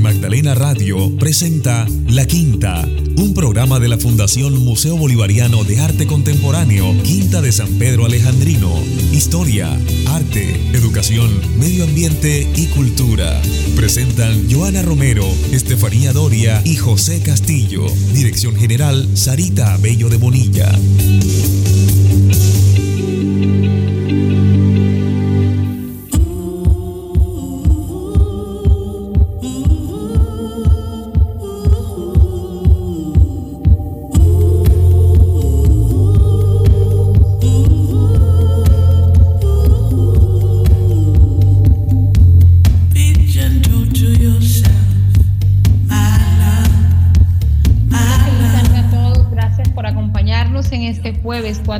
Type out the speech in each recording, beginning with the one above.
Unimagdalena Radio presenta La Quinta, un programa de la Fundación Museo Bolivariano de Arte Contemporáneo, Quinta de San Pedro Alejandrino. Historia, arte, educación, medio ambiente y cultura. Presentan Joana Romero, Estefanía Doria y José Castillo. Dirección General Sarita Bello de Bonilla.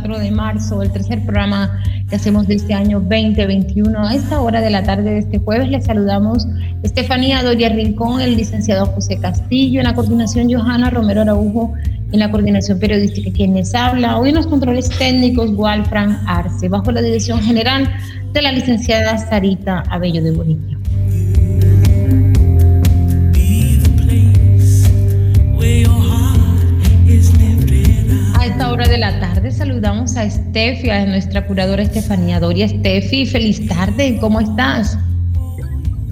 De marzo, el tercer programa que hacemos de este año 2021. A esta hora de la tarde de este jueves les saludamos Estefanía Doria Rincón, el licenciado José Castillo, en la coordinación Johanna Romero Araujo, en la coordinación periodística quienes habla. Hoy en los controles técnicos Walfran Arce, bajo la dirección general de la licenciada Sarita Abello de Bonilla. Hora de la tarde saludamos a Estefi, a nuestra curadora Estefanía Doria. Estefi, feliz tarde, ¿cómo estás?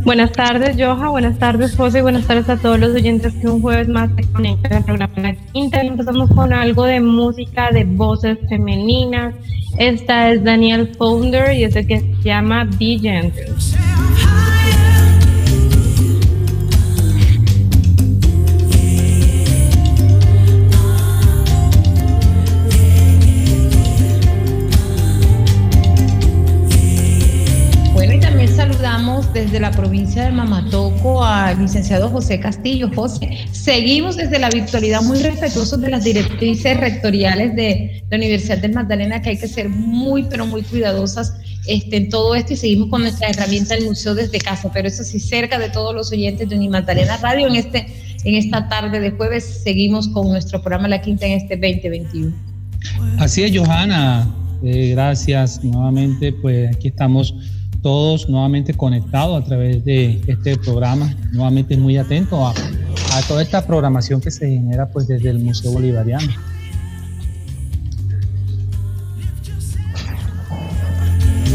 Buenas tardes, Joja, buenas tardes, José, buenas tardes a todos los oyentes que un jueves más se conectan al programa Quinta. Empezamos con algo de música de voces femeninas. Esta es Daniel Founder y es el que se llama Be desde la provincia de Mamatoco al licenciado José Castillo. José, seguimos desde la virtualidad muy respetuosos de las directrices rectoriales de la Universidad de Magdalena, que hay que ser muy, pero muy cuidadosas este, en todo esto y seguimos con nuestra herramienta del museo desde casa, pero eso sí, cerca de todos los oyentes de Unimagdalena Radio en, este, en esta tarde de jueves seguimos con nuestro programa La Quinta en este 2021. Así es, Johanna. Eh, gracias nuevamente, pues aquí estamos todos nuevamente conectados a través de este programa, nuevamente muy atentos a, toda esta programación que se genera pues desde el Museo Bolivariano.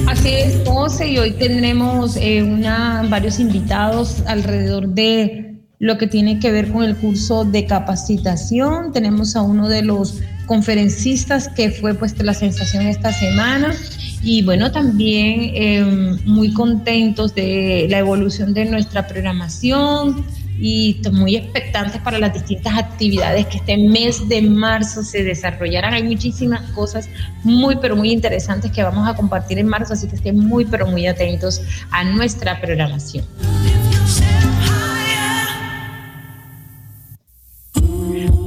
Así es, José, y hoy tendremos eh, una, varios invitados alrededor de lo que tiene que ver con el curso de capacitación. Tenemos a uno de los conferencistas que fue pues la sensación esta semana y bueno, también em, muy contentos de la evolución de nuestra programación y muy expectantes para las distintas actividades que este mes de marzo se desarrollarán. Hay muchísimas cosas muy, pero muy interesantes que vamos a compartir en marzo, así que estén muy, pero muy atentos a nuestra programación.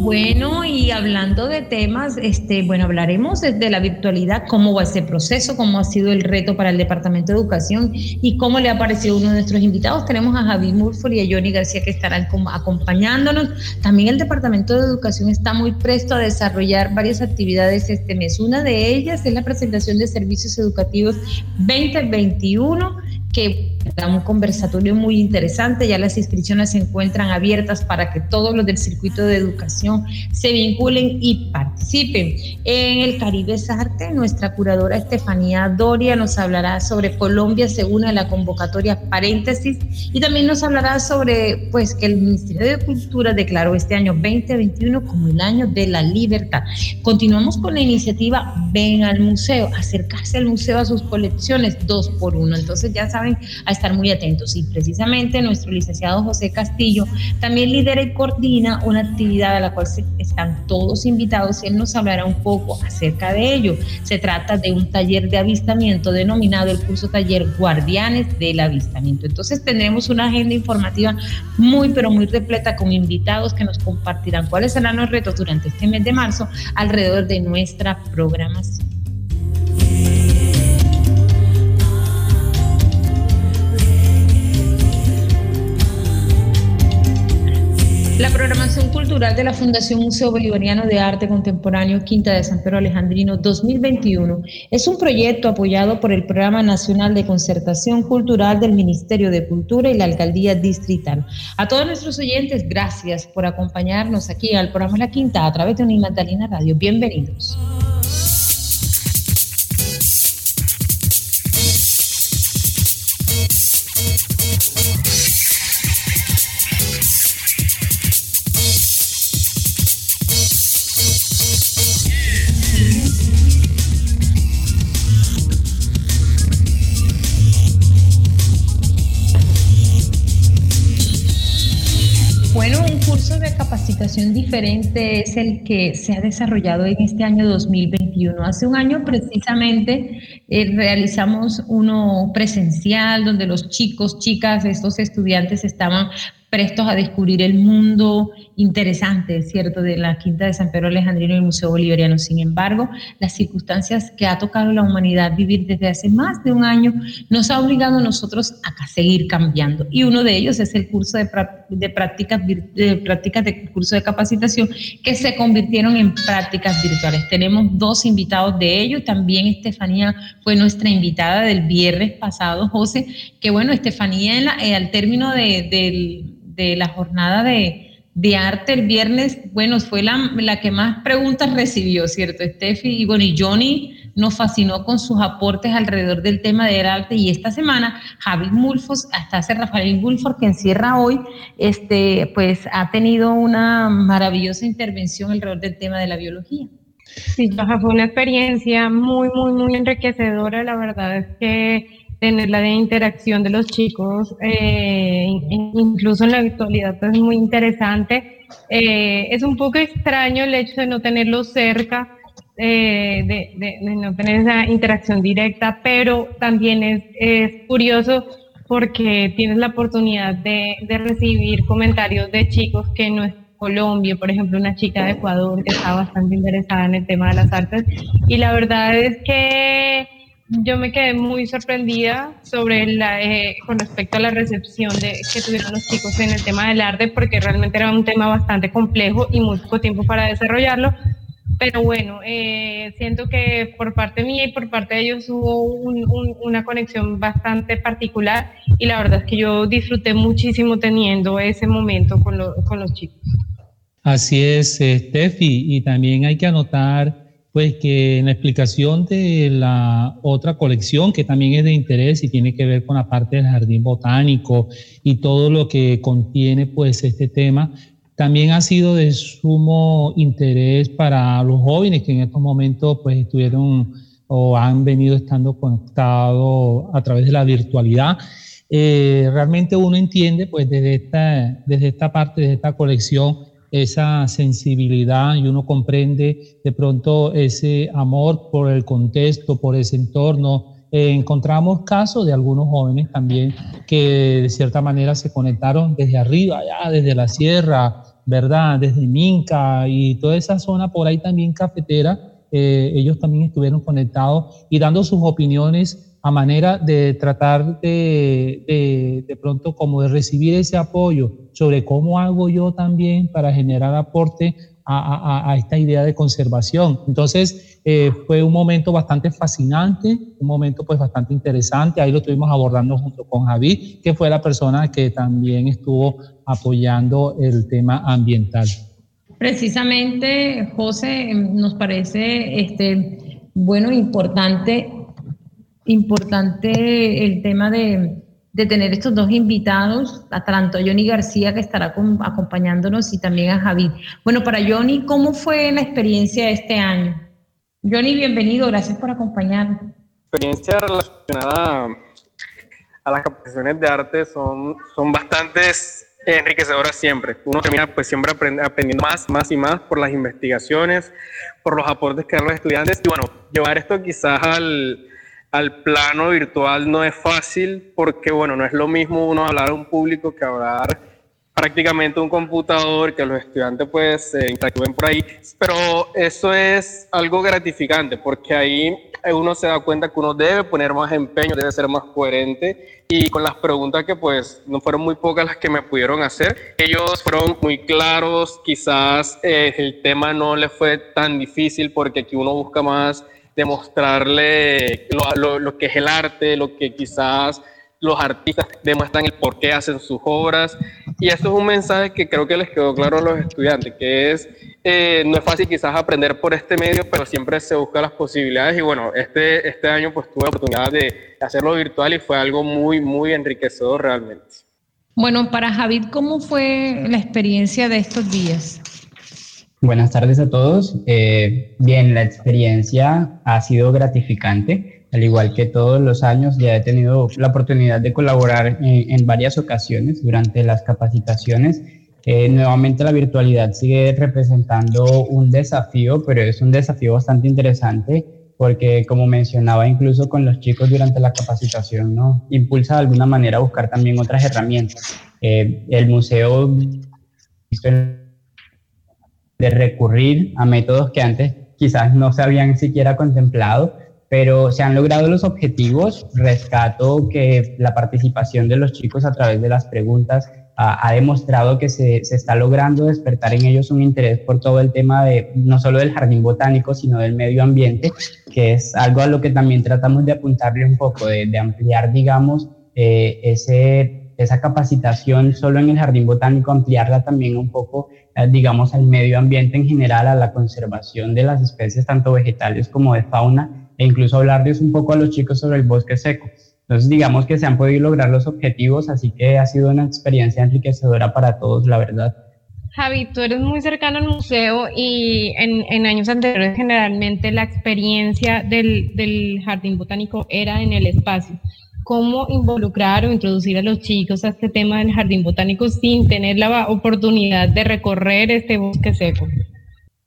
Bueno, y hablando de temas, este, bueno, hablaremos desde la virtualidad, cómo va ese proceso, cómo ha sido el reto para el Departamento de Educación y cómo le ha parecido uno de nuestros invitados. Tenemos a Javi Murford y a Johnny García que estarán acompañándonos. También el Departamento de Educación está muy presto a desarrollar varias actividades este mes. Una de ellas es la presentación de servicios educativos 2021 que da un conversatorio muy interesante. Ya las inscripciones se encuentran abiertas para que todos los del circuito de educación se vinculen y participen. En el Caribe es Arte, nuestra curadora Estefanía Doria nos hablará sobre Colombia según la convocatoria paréntesis y también nos hablará sobre pues que el Ministerio de Cultura declaró este año 2021 como el año de la libertad. Continuamos con la iniciativa Ven al museo, acercarse al museo a sus colecciones dos por uno. Entonces ya saben a estar muy atentos. Y precisamente nuestro licenciado José Castillo también lidera y coordina una actividad a la cual están todos invitados y él nos hablará un poco acerca de ello. Se trata de un taller de avistamiento denominado el curso taller Guardianes del Avistamiento. Entonces tendremos una agenda informativa muy, pero muy repleta con invitados que nos compartirán cuáles serán los retos durante este mes de marzo alrededor de nuestra programación. La programación cultural de la Fundación Museo Bolivariano de Arte Contemporáneo Quinta de San Pedro Alejandrino 2021 es un proyecto apoyado por el Programa Nacional de Concertación Cultural del Ministerio de Cultura y la Alcaldía Distrital. A todos nuestros oyentes, gracias por acompañarnos aquí al programa La Quinta a través de Magdalena Radio. Bienvenidos. Diferente es el que se ha desarrollado en este año 2021. Hace un año precisamente eh, realizamos uno presencial donde los chicos, chicas, estos estudiantes estaban prestos a descubrir el mundo interesante, ¿cierto?, de la Quinta de San Pedro Alejandrino y el Museo Bolivariano. Sin embargo, las circunstancias que ha tocado la humanidad vivir desde hace más de un año nos ha obligado a nosotros a seguir cambiando. Y uno de ellos es el curso de, de prácticas, de prácticas de curso de capacitación que se convirtieron en prácticas virtuales. Tenemos dos invitados de ellos. También Estefanía fue nuestra invitada del viernes pasado, José, que bueno, Estefanía eh, al término de, de la jornada de de arte el viernes, bueno, fue la, la, que más preguntas recibió, ¿cierto, Steffi? Y bueno, y Johnny nos fascinó con sus aportes alrededor del tema del arte y esta semana Javi Mulfos, hasta hace Rafael Bulford que encierra hoy, este, pues ha tenido una maravillosa intervención alrededor del tema de la biología. Sí, fue una experiencia muy, muy, muy enriquecedora, la verdad es que tener la interacción de los chicos, eh, incluso en la virtualidad, pues, es muy interesante. Eh, es un poco extraño el hecho de no tenerlos cerca, eh, de, no tener esa interacción directa, pero también es, es curioso porque tienes la oportunidad de, de, recibir comentarios de chicos que no es Colombia, por ejemplo, una chica de Ecuador que está bastante interesada en el tema de las artes, y la verdad es que yo me quedé muy sorprendida sobre la, eh, con respecto a la recepción de, que tuvieron los chicos en el tema del arte, porque realmente era un tema bastante complejo y muy poco tiempo para desarrollarlo. Pero bueno, eh, siento que por parte mía y por parte de ellos hubo una conexión bastante particular y la verdad es que yo disfruté muchísimo teniendo ese momento con, con los chicos. Así es, eh, Steffi, y también hay que anotar pues que en la explicación de la otra colección, que también es de interés y tiene que ver con la parte del jardín botánico y todo lo que contiene pues este tema, también ha sido de sumo interés para los jóvenes que en estos momentos pues estuvieron o han venido estando conectados a través de la virtualidad. Eh, realmente uno entiende pues desde esta, desde esta parte, de esta colección, esa sensibilidad y uno comprende de pronto ese amor por el contexto, por ese entorno. Eh, encontramos casos de algunos jóvenes también que de cierta manera se conectaron desde arriba, ya desde la sierra, ¿verdad? Desde Minca y toda esa zona por ahí también cafetera. Eh, ellos también estuvieron conectados y dando sus opiniones a manera de tratar de, de, pronto como de recibir ese apoyo sobre cómo hago yo también para generar aporte a, a, esta idea de conservación. Entonces, eh, fue un momento bastante fascinante, un momento pues bastante interesante. Ahí lo estuvimos abordando junto con Javi, que fue la persona que también estuvo apoyando el tema ambiental. Precisamente, José, nos parece este, bueno, importante importante el tema de, tener estos dos invitados, tanto a Johnny García que estará acompañándonos y también a Javi. Bueno, para Johnny, ¿cómo fue la experiencia de este año? Johnny, bienvenido, gracias por acompañarnos. Experiencia relacionada a las capacitaciones de arte son, son bastante enriquecedoras siempre. Uno termina pues siempre aprendiendo más, más y más por las investigaciones, por los aportes que dan los estudiantes y bueno, llevar esto quizás al, al plano virtual no es fácil porque, bueno, no es lo mismo uno hablar a un público que hablar prácticamente a un computador, que los estudiantes pues se interactúen por ahí, pero eso es algo gratificante porque ahí uno se da cuenta que uno debe poner más empeño, debe ser más coherente. Y con las preguntas que pues no fueron muy pocas las que me pudieron hacer, ellos fueron muy claros, quizás eh, el tema no le fue tan difícil porque aquí uno busca más demostrarle lo, lo que es el arte, lo que quizás los artistas demuestran el por qué hacen sus obras. Y esto es un mensaje que creo que les quedó claro a los estudiantes, que es, eh, no es fácil quizás aprender por este medio, pero siempre se busca las posibilidades. Y bueno, este, este año pues tuve la oportunidad de hacerlo virtual y fue algo muy, muy enriquecedor realmente. Bueno, para Javid, ¿cómo fue la experiencia de estos días? Buenas tardes a todos. Eh, bien, la experiencia ha sido gratificante al igual que todos los años, ya he tenido la oportunidad de colaborar en, varias ocasiones durante las capacitaciones. Eh, nuevamente la virtualidad sigue representando un desafío, pero es un desafío bastante interesante porque como mencionaba incluso con los chicos durante la capacitación, ¿no? impulsa de alguna manera a buscar también otras herramientas. Eh, el museo de recurrir a métodos que antes quizás no se habían siquiera contemplado, pero se han logrado los objetivos. Rescato que la participación de los chicos a través de las preguntas ha, demostrado que se, se, está logrando despertar en ellos un interés por todo el tema de no solo del jardín botánico, sino del medio ambiente, que es algo a lo que también tratamos de apuntarle un poco, de, de ampliar, digamos, eh, ese, esa capacitación solo en el jardín botánico, ampliarla también un poco, eh, digamos, al medio ambiente en general, a la conservación de las especies, tanto vegetales como de fauna e incluso hablarles un poco a los chicos sobre el bosque seco. Entonces, digamos que se han podido lograr los objetivos, así que ha sido una experiencia enriquecedora para todos, la verdad. Javi, tú eres muy cercano al museo y en, años anteriores generalmente la experiencia del, del, jardín botánico era en el espacio. ¿Cómo involucrar o introducir a los chicos a este tema del jardín botánico sin tener la oportunidad de recorrer este bosque seco?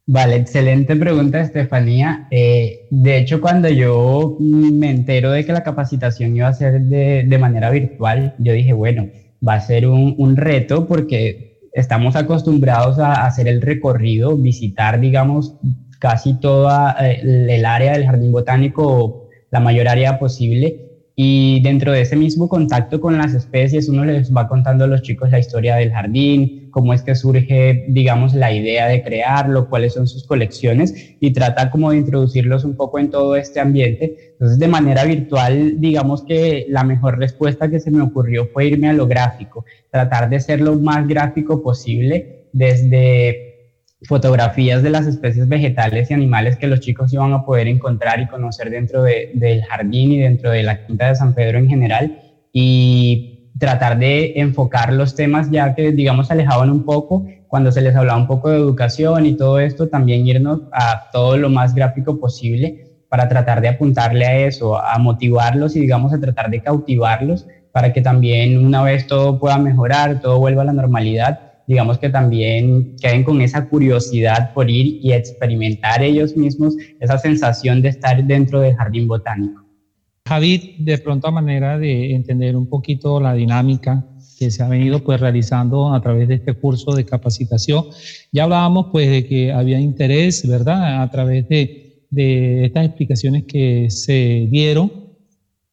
Vale, excelente pregunta, Estefanía. Eh, de hecho, cuando yo me entero de que la capacitación iba a ser de, de manera virtual, yo dije, bueno, va a ser un, un reto porque estamos acostumbrados a hacer el recorrido, visitar, digamos, casi toda eh, el área del jardín botánico, la mayor área posible, y dentro de ese mismo contacto con las especies, uno les va contando a los chicos la historia del jardín, cómo es que surge, digamos, la idea de crearlo, cuáles son sus colecciones y trata como de introducirlos un poco en todo este ambiente. Entonces, de manera virtual, digamos que la mejor respuesta que se me ocurrió fue irme a lo gráfico, tratar de ser lo más gráfico posible desde fotografías de las especies vegetales y animales que los chicos iban a poder encontrar y conocer dentro del jardín y dentro de la quinta de San Pedro en general y tratar de enfocar los temas ya que digamos alejaban un poco cuando se les hablaba un poco de educación y todo esto también irnos a todo lo más gráfico posible para tratar de apuntarle a eso, a motivarlos y digamos a tratar de cautivarlos para que también una vez todo pueda mejorar, todo vuelva a la normalidad, digamos que también queden con esa curiosidad por ir y experimentar ellos mismos esa sensación de estar dentro del jardín botánico. Javid, de pronto a manera de entender un poquito la dinámica que se ha venido pues realizando a través de este curso de capacitación, ya hablábamos pues de que había interés, ¿verdad? A través de, de estas explicaciones que se dieron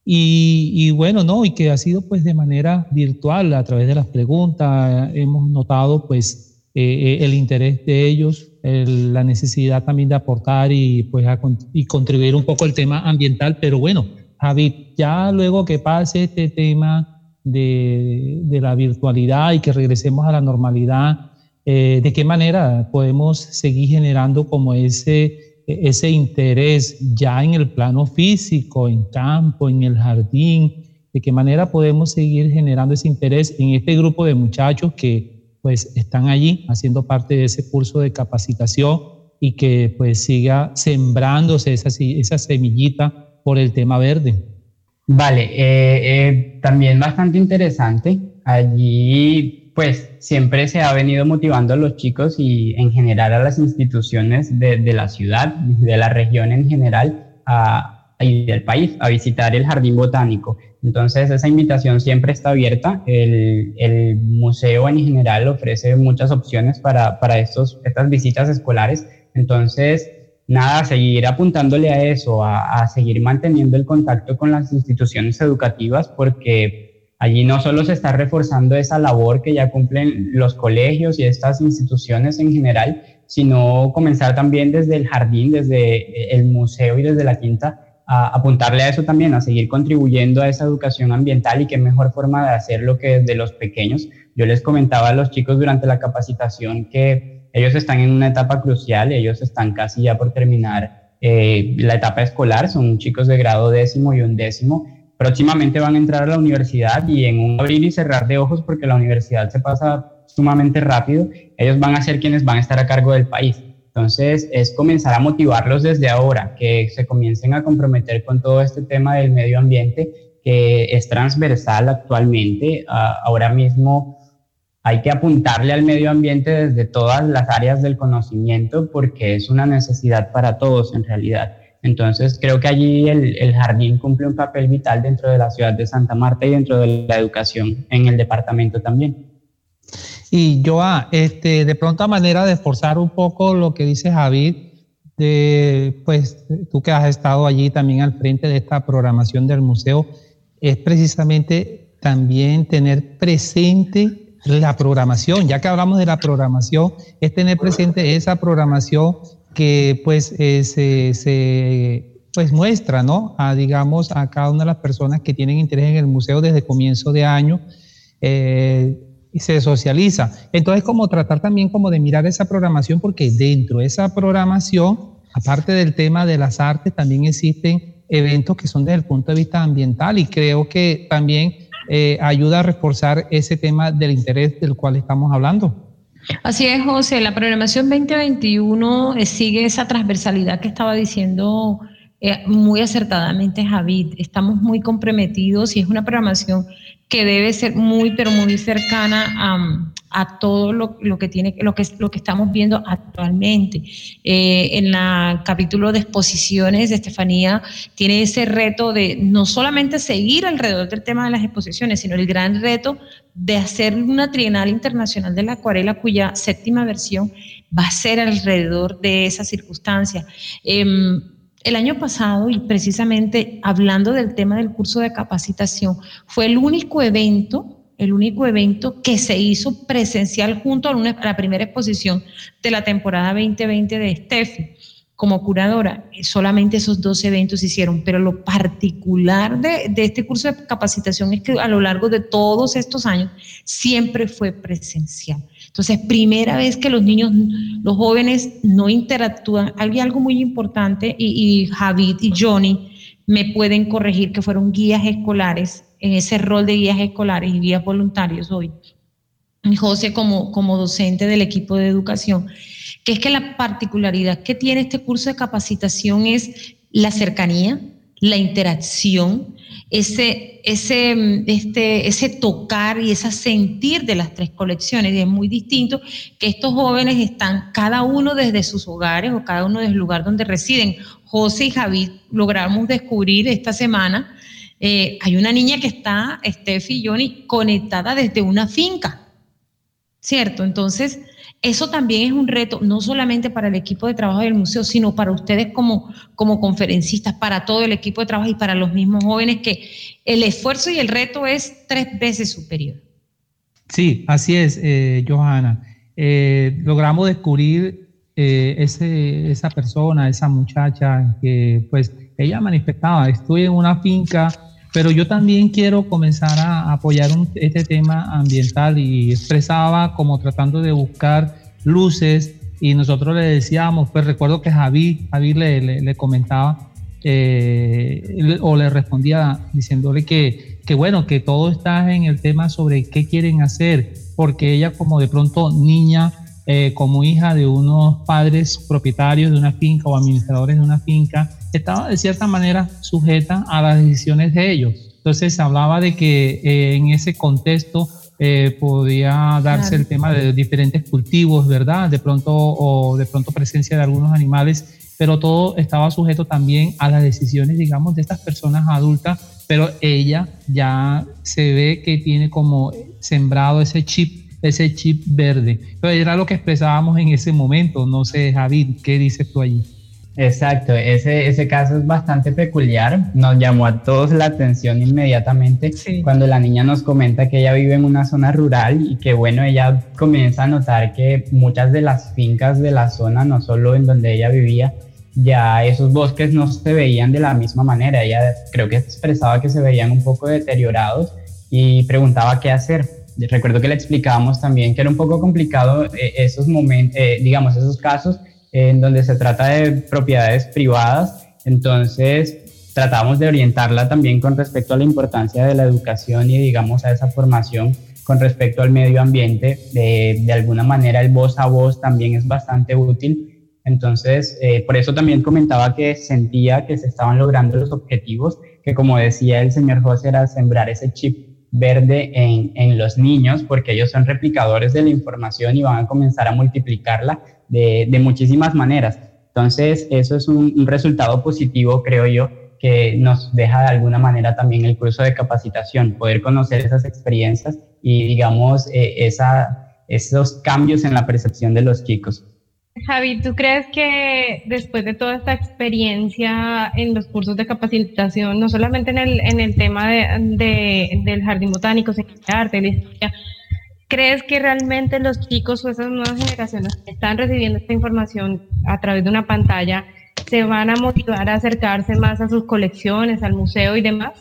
y, bueno, no, y que ha sido pues de manera virtual a través de las preguntas. Hemos notado pues eh, eh, el interés de ellos, la necesidad también de aportar y pues y contribuir un poco al tema ambiental. Pero bueno, Javi, ya luego que pase este tema de, de la virtualidad y que regresemos a la normalidad, eh, ¿de qué manera podemos seguir generando como ese ese interés ya en el plano físico, en campo, en el jardín, de qué manera podemos seguir generando ese interés en este grupo de muchachos que pues están allí haciendo parte de ese curso de capacitación y que pues siga sembrándose esa, esa semillita por el tema verde. Vale, eh, eh, también bastante interesante. Allí pues siempre se ha venido motivando a los chicos y en general a las instituciones de, la ciudad, de la región en general y del país a visitar el jardín botánico. Entonces esa invitación siempre está abierta. El, museo en general ofrece muchas opciones para, para estos, estas visitas escolares. Entonces nada, seguir apuntándole a eso, a, a seguir manteniendo el contacto con las instituciones educativas, porque allí no solo se está reforzando esa labor que ya cumplen los colegios y estas instituciones en general, sino comenzar también desde el jardín, desde el museo y desde la quinta, a apuntarle a eso también, a seguir contribuyendo a esa educación ambiental y qué mejor forma de hacerlo que desde los pequeños. Yo les comentaba a los chicos durante la capacitación que ellos están en una etapa crucial, ellos están casi ya por terminar eh, la etapa escolar, son chicos de grado décimo y undécimo. Próximamente van a entrar a la universidad y en un abrir y cerrar de ojos, porque la universidad se pasa sumamente rápido, ellos van a ser quienes van a estar a cargo del país. Entonces, es comenzar a motivarlos desde ahora, que se comiencen a comprometer con todo este tema del medio ambiente, que es transversal actualmente. ahora mismo hay que apuntarle al medio ambiente desde todas las áreas del conocimiento, porque es una necesidad para todos en realidad. Entonces, creo que allí el, jardín cumple un papel vital dentro de la ciudad de Santa Marta y dentro de la educación en el departamento también. Y yo, este, de pronto manera de esforzar un poco lo que dice Javid, pues tú que has estado allí también al frente de esta programación del museo, es precisamente también tener presente la programación, ya que hablamos de la programación, es tener presente esa programación que pues eh, se, se, pues muestra, ¿no? A, digamos, a cada una de las personas que tienen interés en el museo desde comienzo de año. Eh, y se socializa. Entonces, como tratar también como de mirar esa programación, porque dentro de esa programación, aparte del tema de las artes, también existen eventos que son desde el punto de vista ambiental y creo que también eh, ayuda a reforzar ese tema del interés del cual estamos hablando. Así es, José. La programación 2021 eh, sigue esa transversalidad que estaba diciendo eh, muy acertadamente Javid. Estamos muy comprometidos y es una programación que debe ser muy, pero muy cercana a, a todo lo, que tiene, lo que, lo que estamos viendo actualmente. Eh, en el capítulo de exposiciones, Estefanía tiene ese reto de no solamente seguir alrededor del tema de las exposiciones, sino el gran reto de hacer una trienal internacional de la acuarela, cuya séptima versión va a ser alrededor de esa circunstancia. Em, el año pasado, y precisamente hablando del tema del curso de capacitación, fue el único evento, el único evento que se hizo presencial junto a, la primera exposición de la temporada 2020 de Steffi como curadora, solamente esos dos eventos se hicieron, pero lo particular de, este curso de capacitación es que a lo largo de todos estos años siempre fue presencial. Entonces, primera vez que los niños, los jóvenes no interactúan. Había algo muy importante y Javid y Johnny me pueden corregir que fueron guías escolares, en ese rol de guías escolares y guías voluntarios hoy. José como, como docente del equipo de educación, que es que la particularidad que tiene este curso de capacitación es la cercanía, la interacción, ese, ese, este, ese tocar y ese sentir de las tres colecciones. Y es muy distinto que estos jóvenes están cada uno desde sus hogares o cada uno desde el lugar donde residen. José y Javid logramos descubrir esta semana, eh, hay una niña que está, Steffi y Johnny, conectada desde una finca, ¿cierto? Entonces, eso también es un reto, no solamente para el equipo de trabajo del museo, sino para ustedes como, como conferencistas, para todo el equipo de trabajo y para los mismos jóvenes, que el esfuerzo y el reto es tres veces superior. Sí, así es, eh, Johanna. Eh, logramos descubrir ese, esa persona, esa muchacha que pues ella manifestaba, estoy en una finca, pero yo también quiero comenzar a apoyar este tema ambiental y expresaba como tratando de buscar luces y nosotros le decíamos, pues recuerdo que Javi, Javi le, le, comentaba eh, o le respondía diciéndole que, que bueno, que todo está en el tema sobre qué quieren hacer, porque ella como de pronto niña, eh, como hija de unos padres propietarios de una finca o administradores de una finca, estaba de cierta manera sujeta a las decisiones de ellos. Entonces hablaba de que eh, en ese contexto eh, podía darse el tema de diferentes cultivos, ¿verdad? De pronto o de pronto presencia de algunos animales, pero todo estaba sujeto también a las decisiones, digamos, de estas personas adultas, pero ella ya se ve que tiene como sembrado ese chip, ese chip verde. Pero era lo que expresábamos en ese momento. No sé, Javid, ¿qué dices tú allí? Exacto, ese, ese caso es bastante peculiar, nos llamó a todos la atención inmediatamente cuando la niña nos comenta que ella vive en una zona rural y que bueno, ella comienza a notar que muchas de las fincas de la zona, no solo en donde ella vivía, ya esos bosques no se veían de la misma manera, ella creo que expresaba que se veían un poco deteriorados y preguntaba qué hacer. Recuerdo que le explicábamos también que era un poco complicado eh, esos momentos, eh, digamos, esos casos en donde se trata de propiedades privadas, entonces tratamos de orientarla también con respecto a la importancia de la educación y digamos a esa formación con respecto al medio ambiente. De, alguna manera el voz a voz también es bastante útil. Entonces, eh, por eso también comentaba que sentía que se estaban logrando los objetivos, que como decía el señor José, era sembrar ese chip verde en, en, los niños, porque ellos son replicadores de la información y van a comenzar a multiplicarla de, muchísimas maneras. Entonces, eso es un, resultado positivo, creo yo, que nos deja de alguna manera también el curso de capacitación, poder conocer esas experiencias y, digamos, eh, esa, esos cambios en la percepción de los chicos. Javi, ¿tú crees que después de toda esta experiencia en los cursos de capacitación, no solamente en el, en el tema de, del jardín botánico, de arte, la historia, ¿Crees que realmente los chicos o esas nuevas generaciones que están recibiendo esta información a través de una pantalla se van a motivar a acercarse más a sus colecciones, al museo y demás?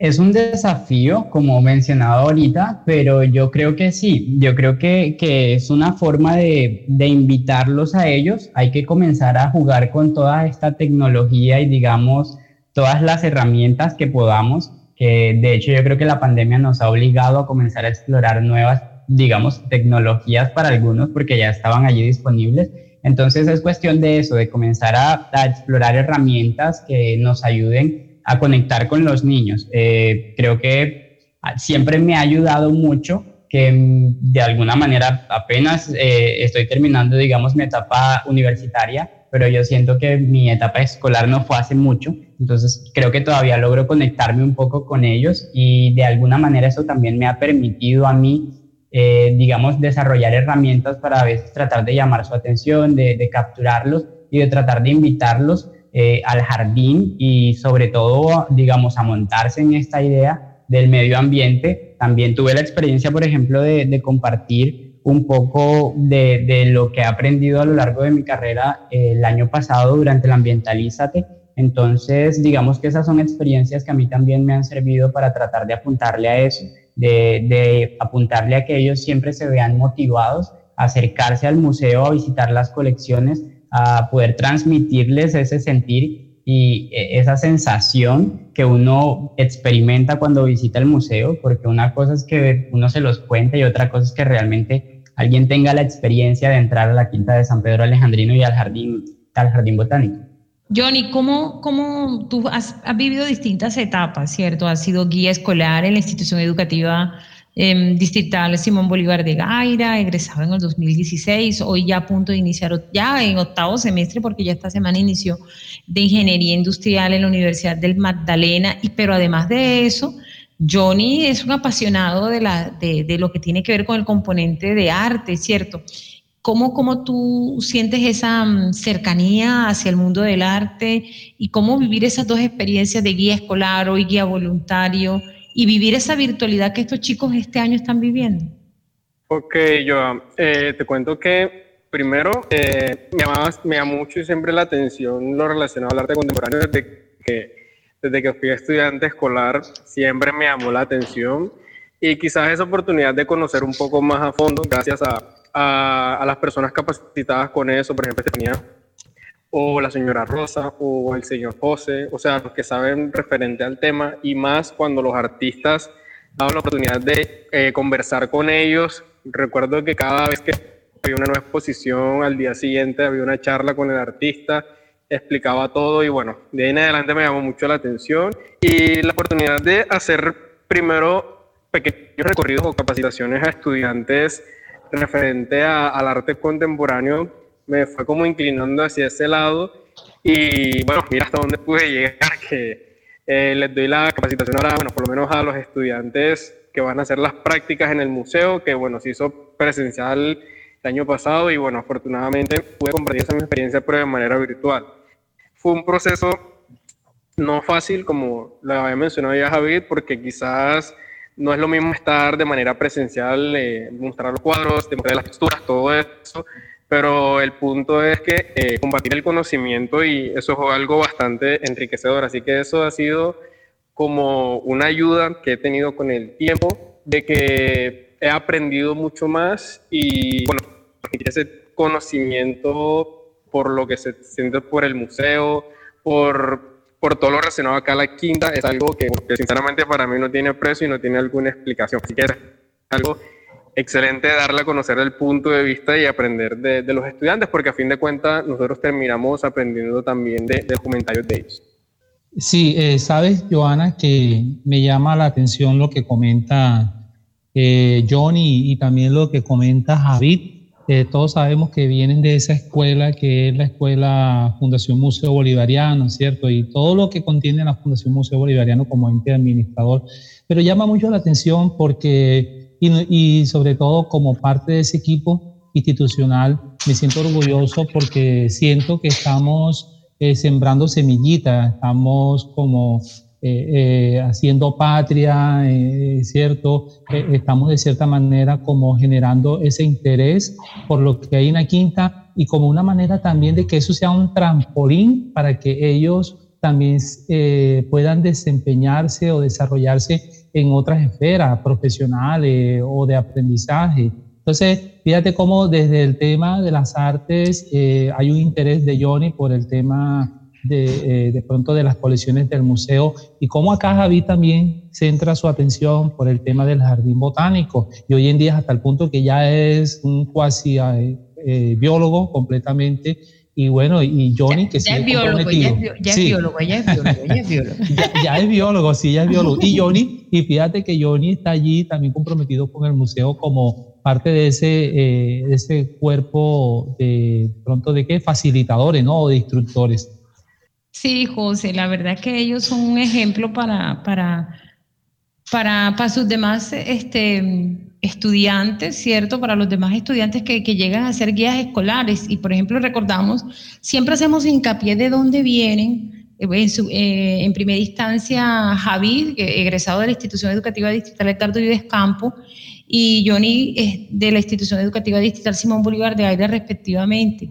Es un desafío, como mencionado ahorita, pero yo creo que sí, yo creo que, que es una forma de, de, invitarlos a ellos. Hay que comenzar a jugar con toda esta tecnología y digamos todas las herramientas que podamos, que de hecho yo creo que la pandemia nos ha obligado a comenzar a explorar nuevas digamos, tecnologías para algunos porque ya estaban allí disponibles. Entonces es cuestión de eso, de comenzar a, explorar herramientas que nos ayuden a conectar con los niños. Eh, creo que siempre me ha ayudado mucho que mm, de alguna manera apenas eh, estoy terminando, digamos, mi etapa universitaria, pero yo siento que mi etapa escolar no fue hace mucho, entonces creo que todavía logro conectarme un poco con ellos y de alguna manera eso también me ha permitido a mí eh, digamos, desarrollar herramientas para a veces tratar de llamar su atención, de, capturarlos y de tratar de invitarlos eh, al jardín y sobre todo, digamos, a montarse en esta idea del medio ambiente. También tuve la experiencia, por ejemplo, de, compartir un poco de, de, lo que he aprendido a lo largo de mi carrera eh, el año pasado durante el Ambientalízate. Entonces, digamos que esas son experiencias que a mí también me han servido para tratar de apuntarle a eso de, apuntarle a que ellos siempre se vean motivados a acercarse al museo, a visitar las colecciones, a poder transmitirles ese sentir y e, esa sensación que uno experimenta cuando visita el museo, porque una cosa es que uno se los cuenta y otra cosa es que realmente alguien tenga la experiencia de entrar a la Quinta de San Pedro Alejandrino y al jardín, al jardín botánico. Johnny, ¿cómo, cómo tú has, vivido distintas etapas, cierto? Has sido guía escolar en la institución educativa eh, distrital Simón Bolívar de Gaira, egresado en el 2016, hoy ya a punto de iniciar, ya en octavo semestre, porque ya esta semana inició, de ingeniería industrial en la Universidad del Magdalena, y, pero además de eso, Johnny es un apasionado de, la, de, lo que tiene que ver con el componente de arte, ¿cierto? ¿Cómo, ¿Cómo tú sientes esa mm, cercanía hacia el mundo del arte y cómo vivir esas dos experiencias de guía escolar o guía voluntario y vivir esa virtualidad que estos chicos este año están viviendo? Ok, yo eh, te cuento que primero eh, me, llamaba, me llamó mucho y siempre la atención lo relacionado al arte contemporáneo desde que, desde que fui estudiante escolar, siempre me llamó la atención y quizás esa oportunidad de conocer un poco más a fondo gracias a a, las personas capacitadas con eso, por ejemplo, Estefanía, o la señora Rosa, o el señor José, o sea, los que saben referente al tema, y más cuando los artistas daban la oportunidad de eh, conversar con ellos. Recuerdo que cada vez que había una nueva exposición, al día siguiente había una charla con el artista, explicaba todo y bueno, de ahí en adelante me llamó mucho la atención y la oportunidad de hacer primero pequeños recorridos o capacitaciones a estudiantes referente al arte contemporáneo, me fue como inclinando hacia ese lado y bueno, mira hasta dónde pude llegar, que eh, les doy la capacitación ahora, bueno, por lo menos a los estudiantes que van a hacer las prácticas en el museo, que bueno, se hizo presencial el año pasado y bueno, afortunadamente pude compartir esa experiencia pero de manera virtual. fue un proceso no fácil, como lo había mencionado ya Javid, porque quizás no es lo mismo estar de manera presencial, eh, mostrar los cuadros, demostrar las texturas, todo eso, pero el punto es que eh, combatir el conocimiento y eso es algo bastante enriquecedor, así que eso ha sido como una ayuda que he tenido con el tiempo, de que he aprendido mucho más y bueno, ese conocimiento por lo que se siente por el museo, por, por todo lo relacionado acá a la quinta, es algo que, sinceramente para mí no tiene precio y no tiene alguna explicación. Así que es algo excelente darle a conocer el punto de vista y aprender de, los estudiantes, porque a fin de cuentas nosotros terminamos aprendiendo también de, los comentarios de ellos. Sí, eh, sabes, Joana, que me llama la atención lo que comenta eh, Johnny y también lo que comenta Javid. Eh, todos sabemos que vienen de esa escuela que es la escuela Fundación Museo Bolivariano, ¿cierto? Y todo lo que contiene la Fundación Museo Bolivariano como ente administrador. Pero llama mucho la atención porque y, sobre todo como parte de ese equipo institucional me siento orgulloso porque siento que estamos eh, sembrando semillitas, estamos como eh, eh, haciendo patria, ¿cierto? estamos de cierta manera como generando ese interés por lo que hay en la quinta y como una manera también de que eso sea un trampolín para que ellos también puedan desempeñarse o desarrollarse en otras esferas profesionales o de aprendizaje. Entonces, fíjate cómo desde el tema de las artes eh, hay un interés de Johnny por el tema de, eh, de, pronto de las colecciones del museo y cómo acá Javi también centra su atención por el tema del jardín botánico y hoy en día hasta el punto que ya es un cuasi eh, biólogo completamente y bueno, y Johnny, que ya, es biólogo, ya, es, biólogo, ya es biólogo, ya es biólogo. ya, es biólogo, sí, ya es biólogo. Y Johnny, y fíjate que Johnny está allí también comprometido con el museo como parte de ese, eh, de ese cuerpo de pronto de qué facilitadores, ¿no? O de instructores. Sí, José, la verdad que ellos son un ejemplo para, para, para, para sus demás este, estudiantes, ¿cierto? Para los demás estudiantes que, llegan a ser guías escolares. Y, por ejemplo, recordamos, siempre hacemos hincapié de dónde vienen. Eh, eh, en, primera instancia, Javid, egresado de la Institución Educativa Distrital Etardo Vives Campo, y Johnny de la Institución Educativa Distrital Simón Bolívar de Aire, respectivamente.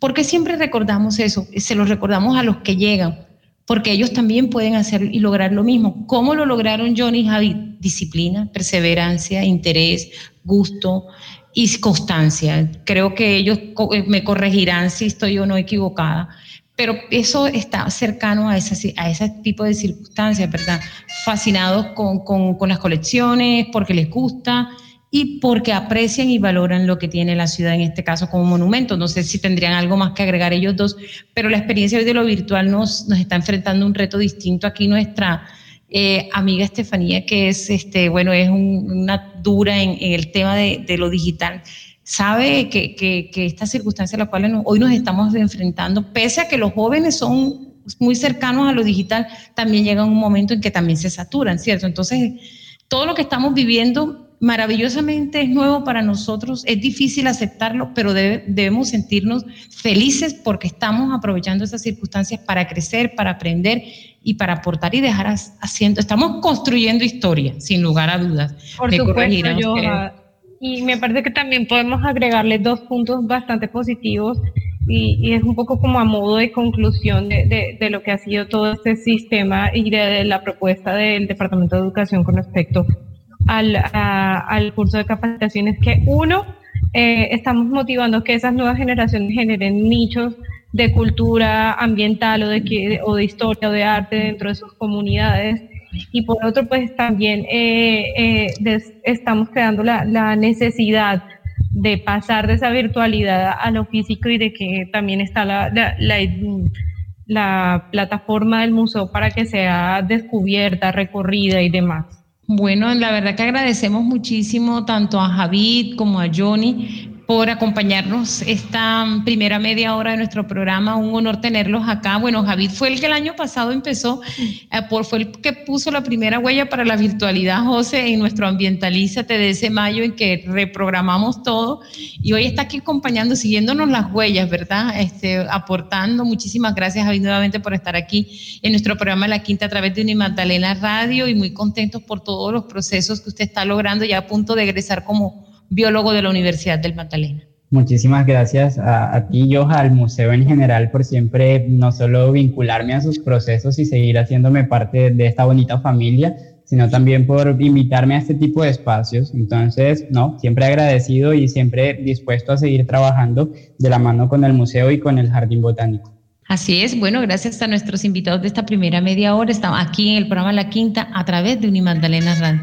¿Por qué siempre recordamos eso? Se lo recordamos a los que llegan, porque ellos también pueden hacer y lograr lo mismo. ¿Cómo lo lograron Johnny y Javid? Disciplina, perseverancia, interés, gusto y constancia. Creo que ellos eh, me corregirán si estoy o no equivocada, pero eso está cercano a, ese, a ese tipo de circunstancias, ¿verdad? Fascinados con, con las colecciones, porque les gusta y porque aprecian y valoran lo que tiene la ciudad, en este caso como monumento. No sé si tendrían algo más que agregar ellos dos, pero la experiencia hoy de lo virtual nos, está enfrentando un reto distinto. Aquí nuestra eh, amiga Estefanía, que es, este, bueno, es una dura en, el tema de, de, lo digital, sabe que, que, que esta circunstancia a la cual hoy nos estamos enfrentando, pese a que los jóvenes son muy cercanos a lo digital, también llega un momento en que también se saturan, ¿cierto? Entonces, todo lo que estamos viviendo maravillosamente es nuevo para nosotros, es difícil aceptarlo, pero debemos sentirnos felices porque estamos aprovechando esas circunstancias para crecer, para aprender y para aportar y dejar haciendo. Estamos construyendo historia, sin lugar a dudas. Por supuesto, yo, y me parece que también podemos agregarle dos puntos bastante positivos y, es un poco como a modo de conclusión de, de, lo que ha sido todo este sistema y de, la propuesta del Departamento de Educación con respecto al, al curso de capacitaciones que uno, eh, estamos motivando que esas nuevas generaciones generen nichos de cultura ambiental o de, o de historia o de arte dentro de sus comunidades. Y por otro, pues también eh, eh, estamos creando la, la, necesidad de pasar de esa virtualidad a lo físico y de que también está la, la, la plataforma del museo para que sea descubierta, recorrida y demás. Bueno, la verdad que agradecemos muchísimo tanto a Javid como a Johnny por acompañarnos esta primera media hora de nuestro programa. Un honor tenerlos acá. Bueno, Javid fue el que el año pasado empezó, eh, por, fue el que puso la primera huella para la virtualidad, José, en nuestro Ambientalízate de ese mayo en que reprogramamos todo. Y hoy está aquí acompañando, siguiéndonos las huellas, ¿verdad? Este, aportando. Muchísimas gracias, Javid, nuevamente por estar aquí en nuestro programa La Quinta a través de Unimagdalena Radio y muy contentos por todos los procesos que usted está logrando ya a punto de egresar como biólogo de la Universidad del Magdalena. Muchísimas gracias a, ti, Joja, al museo en general, por siempre no solo vincularme a sus procesos y seguir haciéndome parte de esta bonita familia, sino también por invitarme a este tipo de espacios. Entonces, no, siempre agradecido y siempre dispuesto a seguir trabajando de la mano con el museo y con el Jardín Botánico. Así es, bueno, gracias a nuestros invitados de esta primera media hora, estamos aquí en el programa La Quinta a través de Unimagdalena Radio.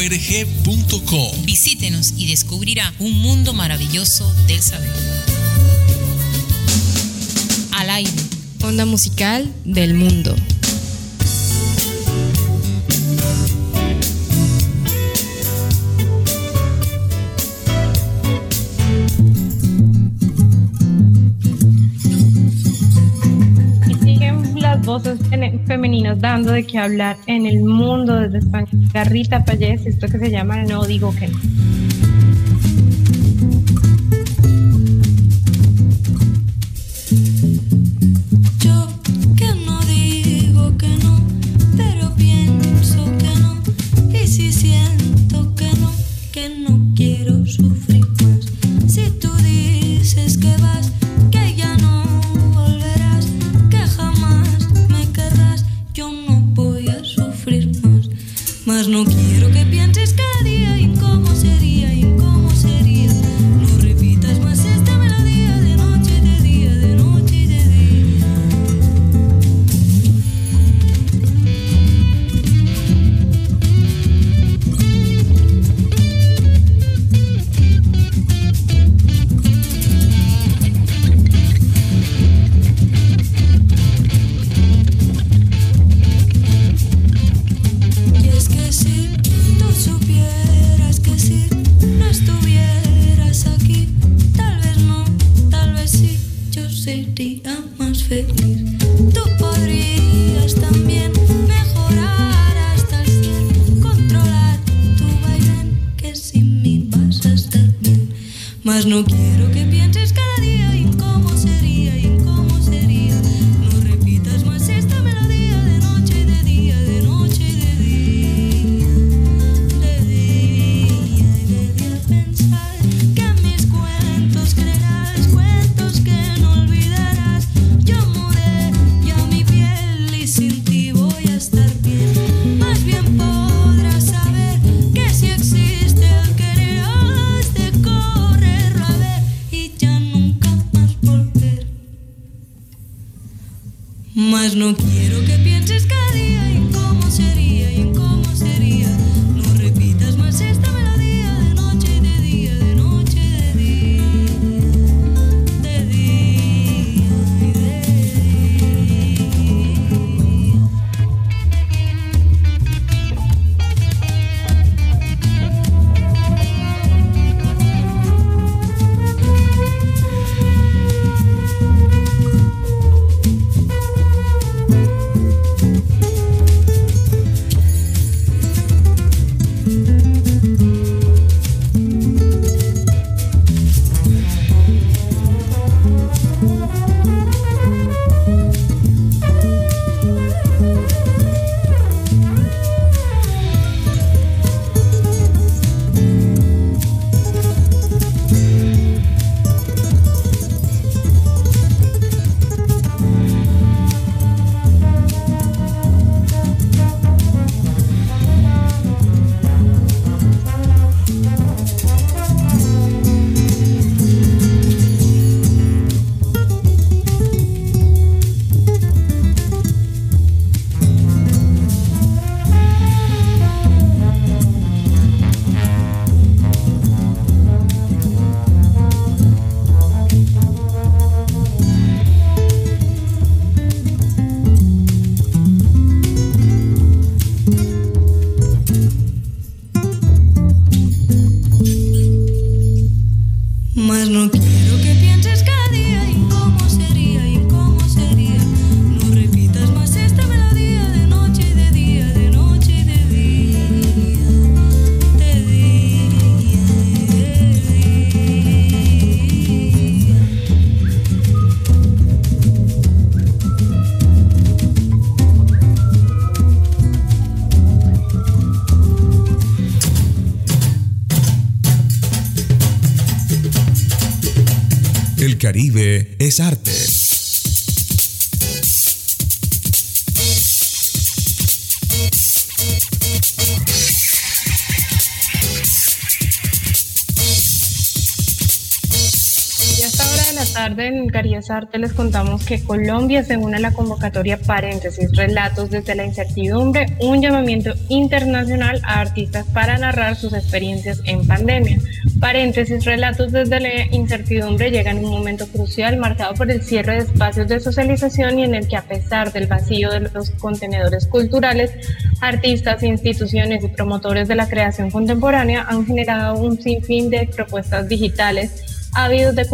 Visítenos y descubrirá un mundo maravilloso del saber. Al aire. Onda musical del mundo. Voces femeninas dando de qué hablar en el mundo desde España. Garrita Payés, esto que se llama No digo que no. Pienses cada día y cómo sería. Es arte. Arte les contamos que Colombia se une a la convocatoria Paréntesis, Relatos desde la Incertidumbre, un llamamiento internacional a artistas para narrar sus experiencias en pandemia. Paréntesis, Relatos desde la Incertidumbre llega en un momento crucial marcado por el cierre de espacios de socialización y en el que a pesar del vacío de los contenedores culturales, artistas, instituciones y promotores de la creación contemporánea han generado un sinfín de propuestas digitales ávidos de,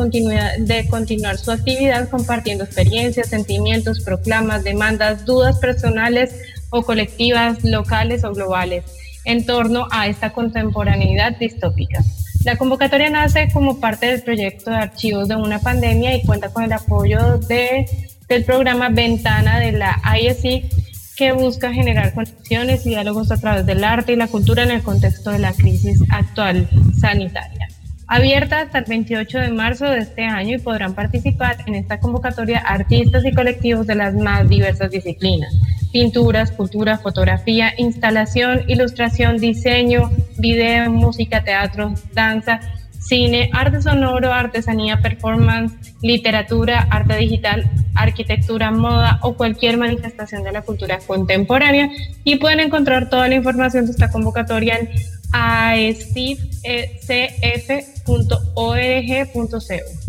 de continuar su actividad compartiendo experiencias, sentimientos, proclamas, demandas, dudas personales o colectivas, locales o globales, en torno a esta contemporaneidad distópica. La convocatoria nace como parte del proyecto de archivos de una pandemia y cuenta con el apoyo de, del programa Ventana de la ISI que busca generar conexiones y diálogos a través del arte y la cultura en el contexto de la crisis actual sanitaria abierta hasta el 28 de marzo de este año y podrán participar en esta convocatoria artistas y colectivos de las más diversas disciplinas, pintura, escultura, fotografía, instalación, ilustración, diseño, video, música, teatro, danza, cine, arte sonoro, artesanía, performance, literatura, arte digital, arquitectura, moda o cualquier manifestación de la cultura contemporánea. Y pueden encontrar toda la información de esta convocatoria en aesifcf.org.co.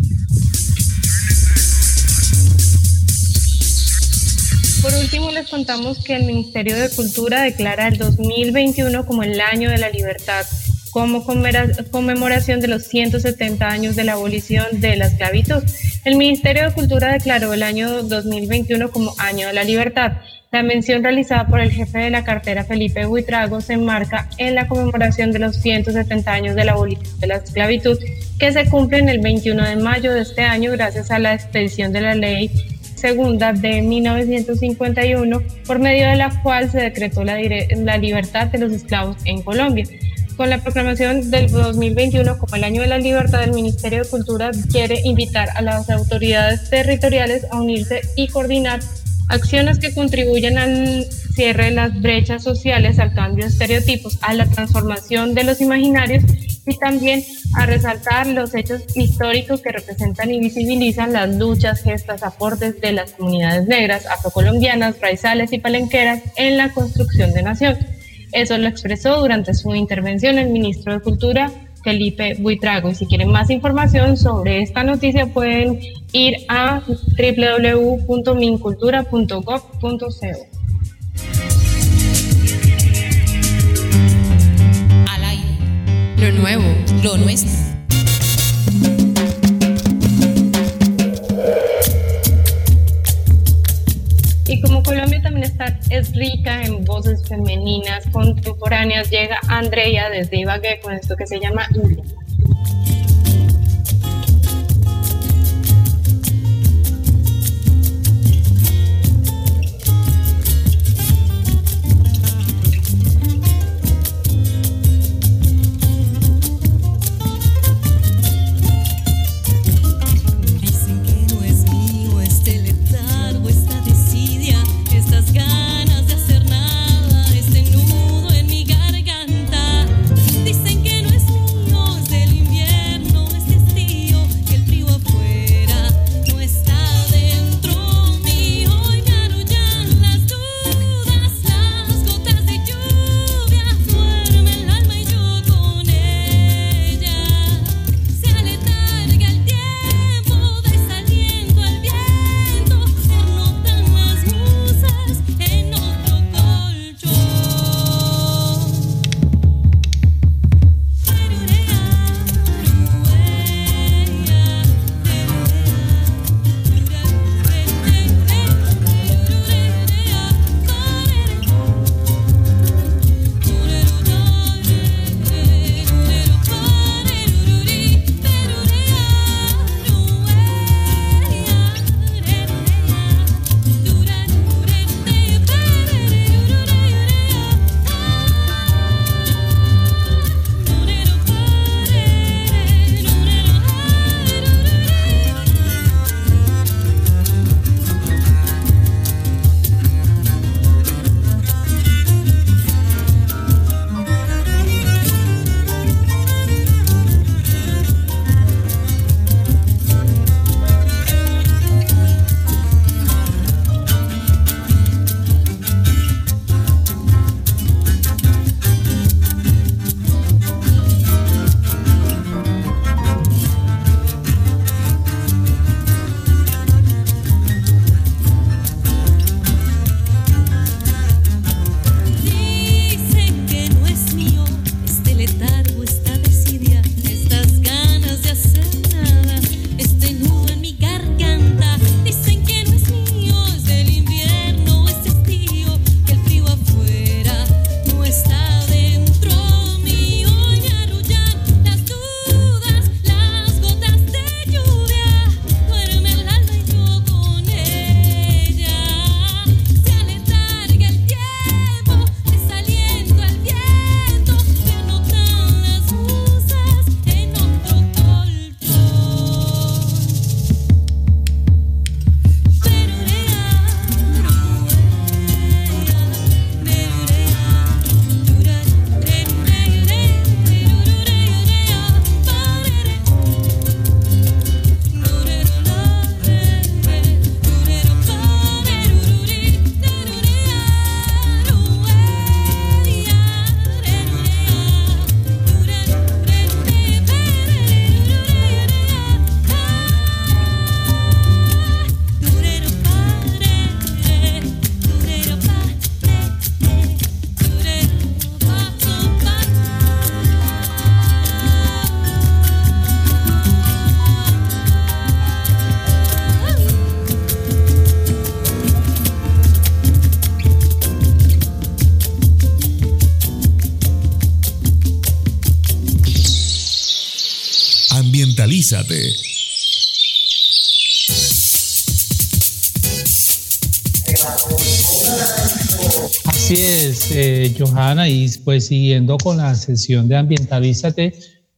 Por último, les contamos que el Ministerio de Cultura declara el 2021 como el año de la libertad, como conmemoración de los 170 años de la abolición de la esclavitud. El Ministerio de Cultura declaró el año 2021 como año de la libertad. La mención realizada por el jefe de la cartera Felipe Buitrago se enmarca en la conmemoración de los 170 años de la abolición de la esclavitud que se cumplen el 21 de mayo de este año gracias a la expedición de la ley segunda de 1951 por medio de la cual se decretó la, la libertad de los esclavos en Colombia. Con la proclamación del 2021 como el año de la libertad, el Ministerio de Cultura quiere invitar a las autoridades territoriales a unirse y coordinar acciones que contribuyen al cierre de las brechas sociales, al cambio de estereotipos, a la transformación de los imaginarios y también a resaltar los hechos históricos que representan y visibilizan las luchas, gestas, aportes de las comunidades negras, afrocolombianas, raizales y palenqueras en la construcción de nación. Eso lo expresó durante su intervención el ministro de Cultura, Felipe Buitrago. Y si quieren más información sobre esta noticia pueden ir a www.mincultura.gov.co. Al aire. Lo nuevo, lo nuestro. Como Colombia también está, es rica en voces femeninas contemporáneas, llega Andrea desde Ibagué con esto que se llama. Johanna, y pues siguiendo con la sesión de Ambientalízate,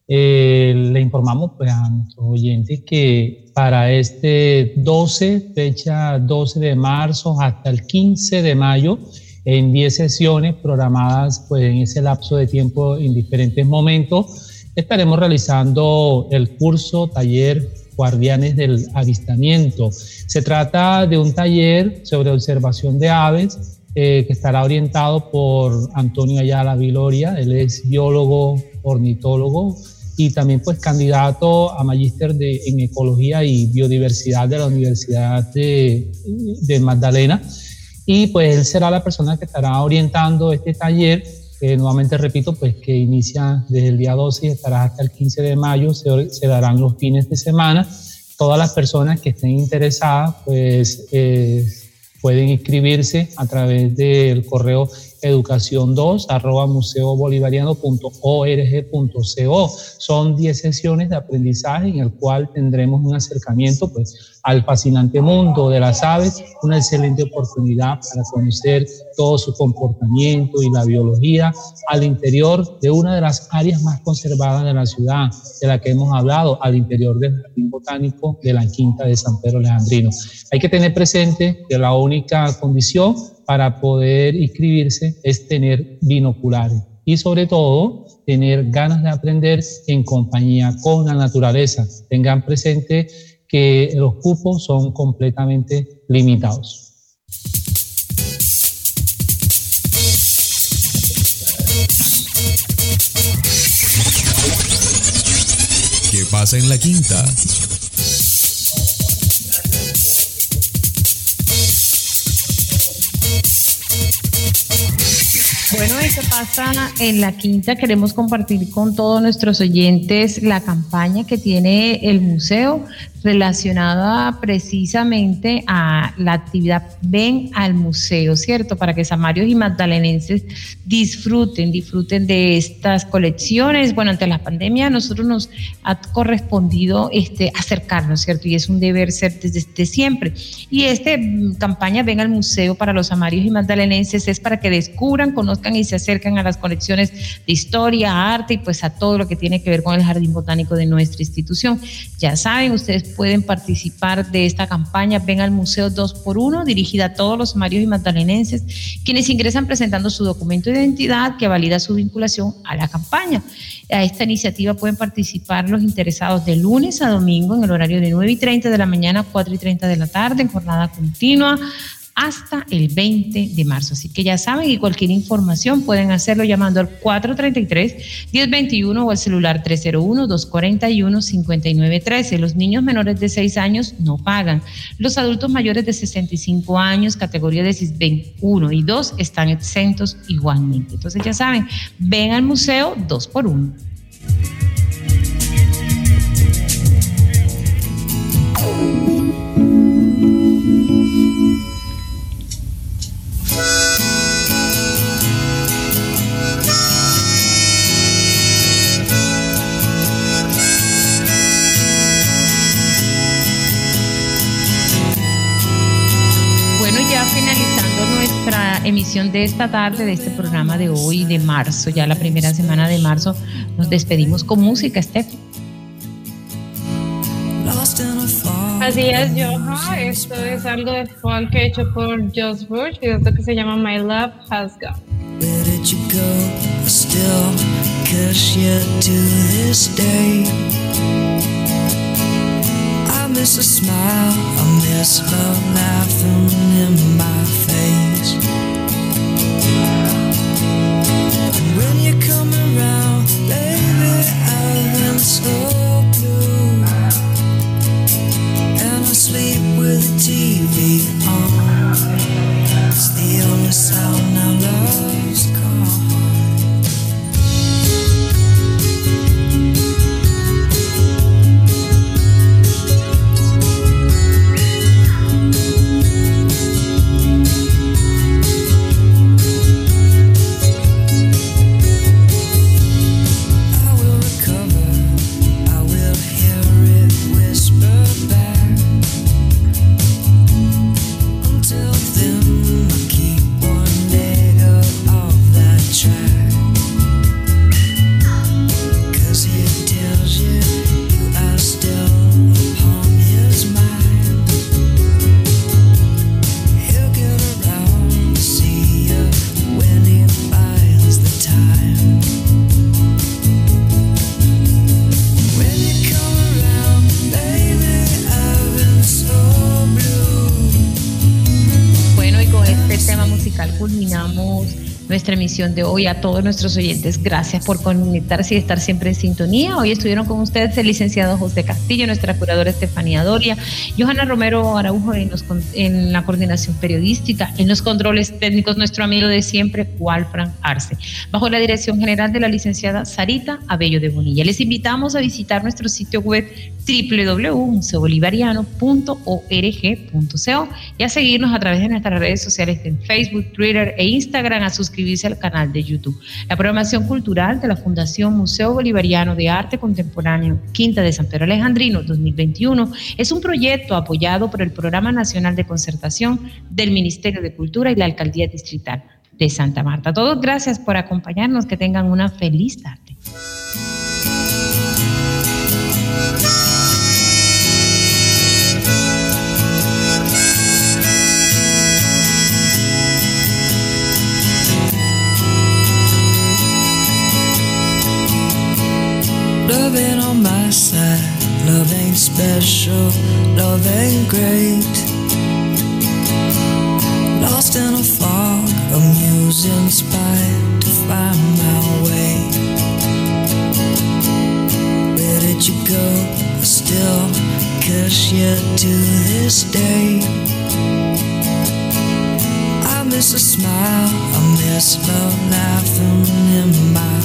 eh, le informamos pues, a nuestros oyentes que para este 12, fecha 12 de marzo hasta el 15 de mayo, en 10 sesiones programadas pues, en ese lapso de tiempo en diferentes momentos, estaremos realizando el curso taller Guardianes del Avistamiento. Se trata de un taller sobre observación de aves eh, que estará orientado por Antonio Ayala Viloria, él es biólogo, ornitólogo y también pues candidato a magíster en ecología y biodiversidad de la Universidad de, de Magdalena. Y pues él será la persona que estará orientando este taller que nuevamente repito, pues que inicia desde el día 12 y estará hasta el 15 de mayo, se, se darán los fines de semana. Todas las personas que estén interesadas, pues eh, pueden inscribirse a través del correo educación2 arroba museobolivariano.org.co. Son 10 sesiones de aprendizaje en el cual tendremos un acercamiento pues, al fascinante mundo de las aves, una excelente oportunidad para conocer todo su comportamiento y la biología al interior de una de las áreas más conservadas de la ciudad, de la que hemos hablado, al interior del Jardín Botánico de la Quinta de San Pedro Alejandrino. Hay que tener presente que la única condición para poder inscribirse es tener binoculares y sobre todo tener ganas de aprender en compañía con la naturaleza. Tengan presente que los cupos son completamente limitados. ¿Qué pasa en la quinta? Bueno, eso pasa en la quinta. Queremos compartir con todos nuestros oyentes la campaña que tiene el museo relacionada precisamente a la actividad Ven al Museo, ¿cierto? Para que samarios y magdalenenses disfruten, disfruten de estas colecciones. Bueno, ante la pandemia a nosotros nos ha correspondido este, acercarnos, ¿cierto? Y es un deber ser desde, siempre. Y esta campaña Ven al Museo para los samarios y magdalenenses es para que descubran, conozcan y se acerquen a las colecciones de historia, arte y pues a todo lo que tiene que ver con el Jardín Botánico de nuestra institución. Ya saben, ustedes pueden participar de esta campaña Ven al Museo 2x1, dirigida a todos los marios y magdalenenses, quienes ingresan presentando su documento de identidad que valida su vinculación a la campaña. A esta iniciativa pueden participar los interesados de lunes a domingo en el horario de 9 y 30 de la mañana a 4 y 30 de la tarde, en jornada continua hasta el 20 de marzo. Así que ya saben y cualquier información pueden hacerlo llamando al 433-1021 o al celular 301-241-5913. Los niños menores de 6 años no pagan. Los adultos mayores de 65 años, categoría de CISBEN 1 y 2, están exentos igualmente. Entonces ya saben, ven al museo 2 por 1. Emisión de esta tarde, de este programa de hoy, de marzo, ya la primera semana de marzo. Nos despedimos con música, Steph. Así es, Joha. Esto es algo de folk hecho por Josh Bush y esto que se llama My Love Has Gone. Where did you go? Still kiss you to this day. I miss a smile, I miss love laughing in my culminamos nuestra emisión de hoy. A todos nuestros oyentes, gracias por conectarse y estar siempre en sintonía. Hoy estuvieron con ustedes el licenciado José Castillo, nuestra curadora Estefanía Doria, Johanna Romero Araujo en, en la coordinación periodística, en los controles técnicos, nuestro amigo de siempre, Walfran Arce, bajo la dirección general de la licenciada Sarita Abello de Bonilla. Les invitamos a visitar nuestro sitio web www.museobolivariano.org.co y a seguirnos a través de nuestras redes sociales en Facebook, Twitter e Instagram, a al canal de YouTube. La programación cultural de la Fundación Museo Bolivariano de Arte Contemporáneo Quinta de San Pedro Alejandrino 2021 es un proyecto apoyado por el Programa Nacional de Concertación del Ministerio de Cultura y la Alcaldía Distrital de Santa Marta. todos gracias por acompañarnos, que tengan una feliz tarde. Special. Love ain't great. Lost in a fog of musing spite to find my way. Where did you go? I still kiss you to this day. I miss a smile. I miss love laughing in my.